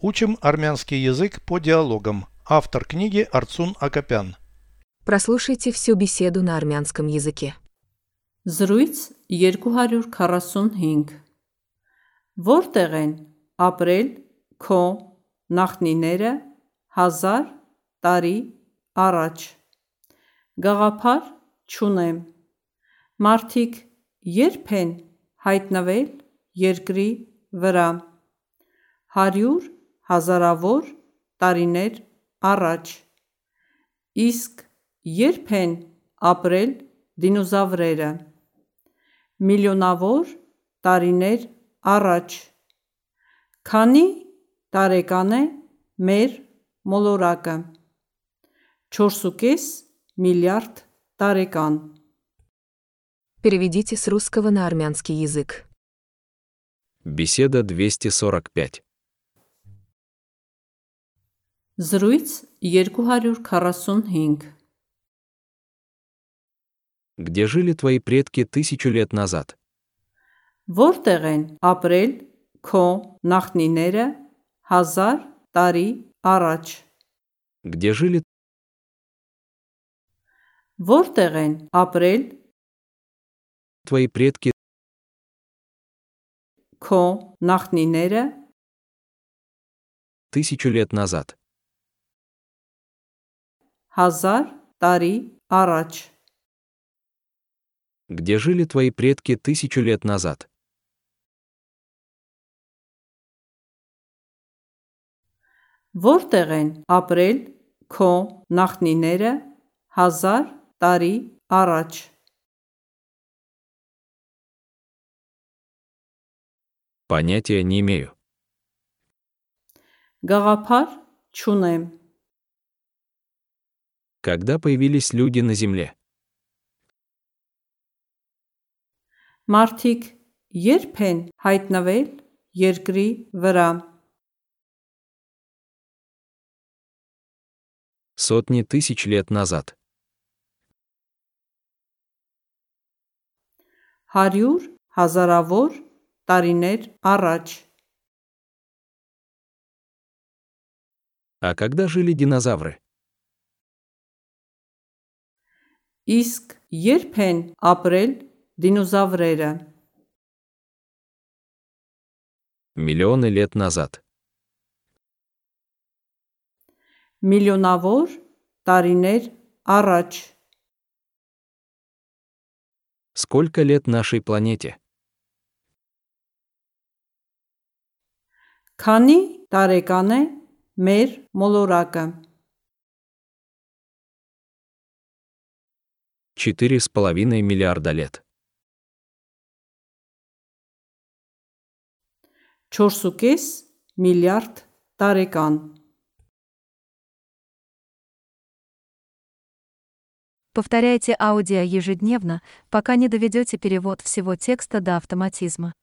Учим армянский язык по диалогам. Автор книги Арцун Акопян. Прослушайте всю беседу на армянском языке. Զրույց 245 Որտեղ են ապրել քո նախնիները հազար տարի առաջ Գաղափար չունեմ Մարդիկ երբ են հայտնվել երկրի վրա հարյուր հազարավոր տարիներ առաջ Իսկ երբ են ապրել դինոզավրերը Միլիոնավոր տարիներ առաջ Քանի տարեկան է մեր մոլորակը 4.5 միլիարդ տարեկան Переведите с русского на армянский язык. Беседа 245. Զրույց 245 Где жили твои предки тысячу лет назад? Որտեղ են ապրել քո նախնիները հազար տարի առաջ Где жили Որտեղ են ապրել твои предки քո նախնիները тысячу лет назад? հազար տարի առաջ Где жили твои предки тысячу лет назад? Որտեղ են ապրել քո նախնիները հազար տարի առաջ Понятия не имею. Գաղափար չունեմ Когда появились люди на Земле? Մարդիկ երբ են հայտնվել երկրի վրա Сотни тысяч лет назад. հարյուր հազարավոր տարիներ առաջ А когда жили динозавры? Իսկ երբ են ապրել դինոզավրերը Миллионы лет назад. միլիոնավոր տարիներ առաջ Сколько лет нашей планете? Քանի տարեկան է մեր մոլորակը 4,5 миллиарда лет. 4.5 միլիարդ տարեկան Повторяйте аудио ежедневно, пока не доведете перевод всего текста до автоматизма.